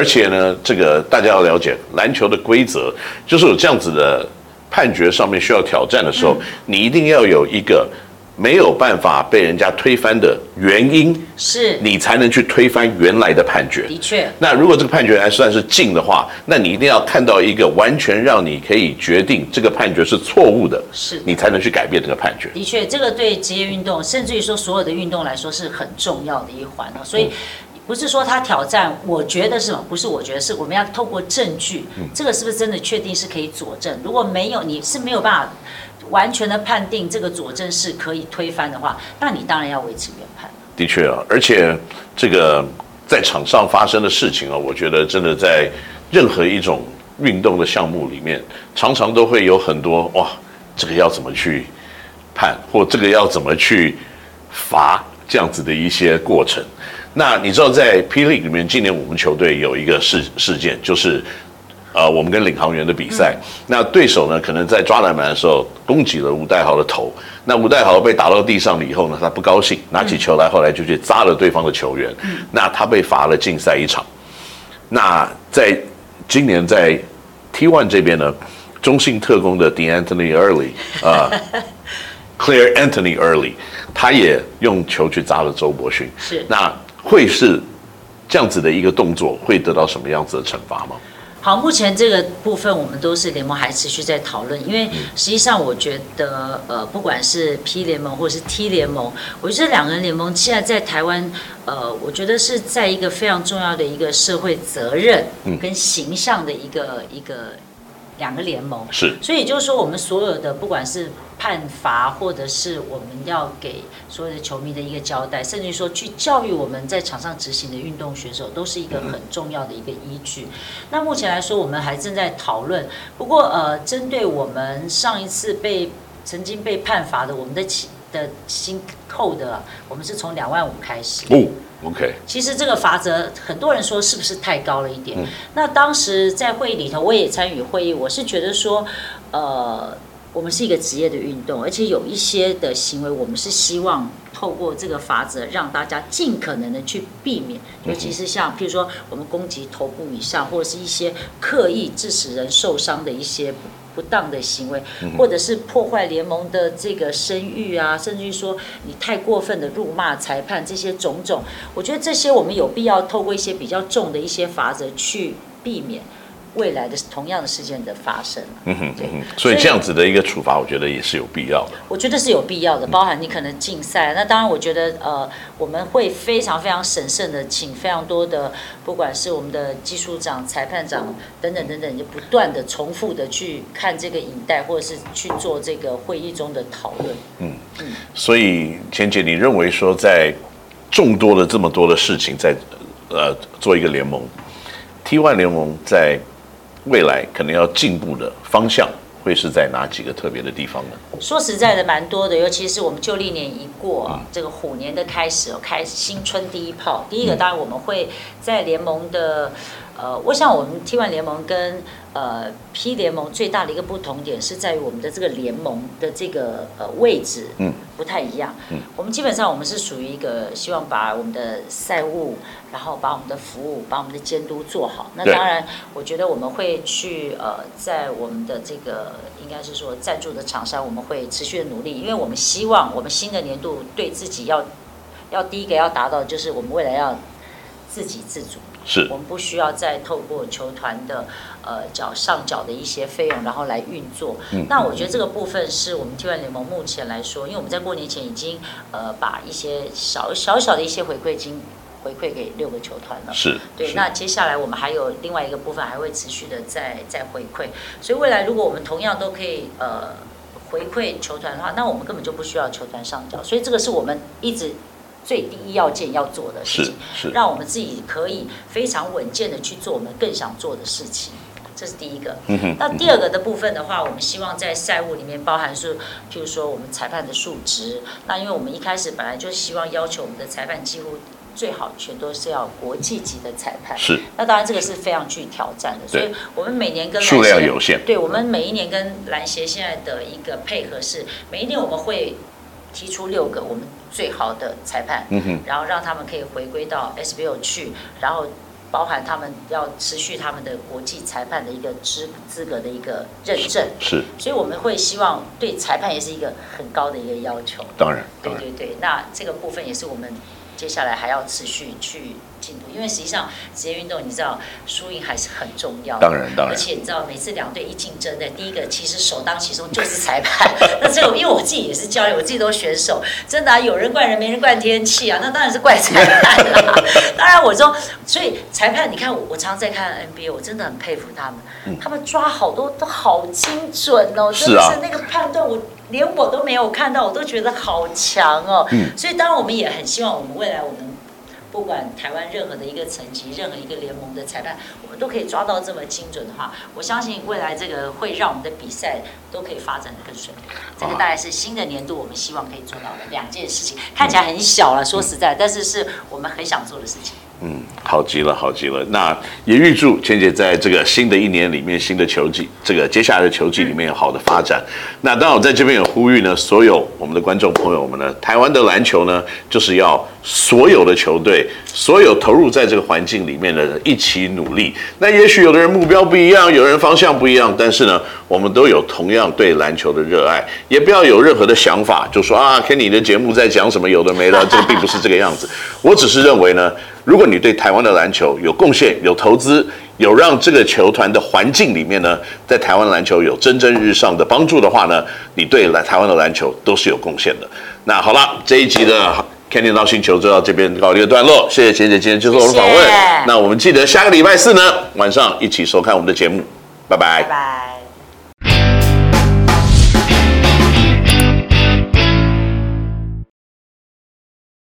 而且呢，这个大家要了解篮球的规则，就是有这样子的判决上面需要挑战的时候，嗯、你一定要有一个。没有办法被人家推翻的原因，是你才能去推翻原来的判决。的确，那如果这个判决还算是近的话，那你一定要看到一个完全让你可以决定这个判决是错误的，是你才能去改变这个判决。的确，这个对职业运动，甚至于说所有的运动来说是很重要的一环。所以不是说他挑战，我觉得是什么？不是我觉得是，我们要透过证据，这个是不是真的确定是可以佐证？如果没有，你是没有办法。完全的判定这个佐证是可以推翻的话，那你当然要维持原判。的确啊，而且这个在场上发生的事情啊，我觉得真的在任何一种运动的项目里面，常常都会有很多哇，这个要怎么去判，或这个要怎么去罚这样子的一些过程。那你知道在 P League 里面，今年我们球队有一个事事件，就是。呃，我们跟领航员的比赛，嗯、那对手呢，可能在抓篮板的时候攻击了吴代豪的头，那吴代豪被打到地上了以后呢，他不高兴，拿起球来，后来就去砸了对方的球员，嗯、那他被罚了禁赛一场。那在今年在 T1 这边呢，中信特工的 DeAnthony Early 啊、呃、Claire Anthony Early，他也用球去砸了周伯勋，是，那会是这样子的一个动作，会得到什么样子的惩罚吗？好，目前这个部分我们都是联盟还持续在讨论，因为实际上我觉得，呃，不管是 P 联盟或是 T 联盟，我觉得两个人联盟现在在台湾，呃，我觉得是在一个非常重要的一个社会责任跟形象的一个一个。两个联盟是，所以也就是说，我们所有的不管是判罚，或者是我们要给所有的球迷的一个交代，甚至于说去教育我们在场上执行的运动选手，都是一个很重要的一个依据。嗯、那目前来说，我们还正在讨论。不过，呃，针对我们上一次被曾经被判罚的，我们的起的新扣的，我们是从两万五开始。哦 OK，其实这个法则很多人说是不是太高了一点？嗯、那当时在会议里头，我也参与会议，我是觉得说，呃，我们是一个职业的运动，而且有一些的行为，我们是希望透过这个法则让大家尽可能的去避免，尤其是像譬如说我们攻击头部以上，或者是一些刻意致使人受伤的一些。不当的行为，或者是破坏联盟的这个声誉啊，甚至于说你太过分的辱骂裁判，这些种种，我觉得这些我们有必要透过一些比较重的一些法则去避免。未来的同样的事件的发生，嗯哼，对，所以这样子的一个处罚，我觉得也是有必要的。我觉得是有必要的，包含你可能禁赛。那当然，我觉得呃，我们会非常非常审慎的，请非常多的，不管是我们的技术长、裁判长等等等等，就不断的重复的去看这个影带，或者是去做这个会议中的讨论。嗯嗯。所以钱姐，你认为说，在众多的这么多的事情在，在呃做一个联盟，T1 联盟在。未来可能要进步的方向会是在哪几个特别的地方呢？说实在的，蛮多的，尤其是我们旧历年一过，啊、这个虎年的开始，开新春第一炮。第一个，当然我们会在联盟的。呃，我想我们 T1 联盟跟呃 P 联盟最大的一个不同点是在于我们的这个联盟的这个呃位置，嗯，不太一样。嗯，我们基本上我们是属于一个希望把我们的赛务，然后把我们的服务，把我们的监督做好。那当然，我觉得我们会去呃，在我们的这个应该是说赞助的厂商，我们会持续的努力，因为我们希望我们新的年度对自己要要第一个要达到，就是我们未来要自给自足。是我们不需要再透过球团的呃缴上缴的一些费用，然后来运作。嗯、那我觉得这个部分是我们 T1 联盟目前来说，因为我们在过年前已经呃把一些小小小的一些回馈金回馈给六个球团了。是对。是那接下来我们还有另外一个部分还会持续的再再回馈，所以未来如果我们同样都可以呃回馈球团的话，那我们根本就不需要球团上缴。所以这个是我们一直。最第一要件要做的事情，是，是让我们自己可以非常稳健的去做我们更想做的事情，这是第一个。嗯哼。那第二个的部分的话，我们希望在赛务里面包含是，譬如说我们裁判的数值。那因为我们一开始本来就希望要求我们的裁判几乎最好全都是要国际级的裁判。是。那当然这个是非常具挑战的，所以我们每年跟数量有限。对，我们每一年跟篮协现在的一个配合是，每一年我们会提出六个我们。最好的裁判，然后让他们可以回归到 SBL 去，然后包含他们要持续他们的国际裁判的一个资资格的一个认证，是，所以我们会希望对裁判也是一个很高的一个要求。当然，对对对，那这个部分也是我们接下来还要持续去。进步，因为实际上职业运动，你知道输赢还是很重要的。当然，当然。而且你知道，每次两队一竞争的，第一个其实首当其冲就是裁判。那这个，因为我自己也是教练，我自己都是选手，真的啊，有人怪人，没人怪天气啊，那当然是怪裁判啦。当然，我说，所以裁判，你看我，我常常在看 NBA，我真的很佩服他们，嗯、他们抓好多都好精准哦，真的是那个判断，我连我都没有看到，我都觉得好强哦。嗯。所以，当然我们也很希望，我们未来我们。不管台湾任何的一个层级，任何一个联盟的裁判，我们都可以抓到这么精准的话，我相信未来这个会让我们的比赛都可以发展的更顺利。这个大概是新的年度我们希望可以做到的两件事情，看起来很小了，说实在，但是是我们很想做的事情。嗯，好极了，好极了。那也预祝千姐在这个新的一年里面，新的球季，这个接下来的球季里面有好的发展。那当然，我在这边也呼吁呢，所有我们的观众朋友们呢，台湾的篮球呢，就是要所有的球队，所有投入在这个环境里面的人一起努力。那也许有的人目标不一样，有人方向不一样，但是呢，我们都有同样对篮球的热爱，也不要有任何的想法，就说啊，看你的节目在讲什么，有的没的，这个并不是这个样子。我只是认为呢。如果你对台湾的篮球有贡献、有投资、有让这个球团的环境里面呢，在台湾篮球有蒸蒸日上的帮助的话呢，你对来台湾的篮球都是有贡献的。那好了，这一集的《NOW 星球》就到这边告一个段落。谢谢千姐今天接受我的访问。谢谢。那我们记得下个礼拜四呢晚上一起收看我们的节目。拜拜。拜拜。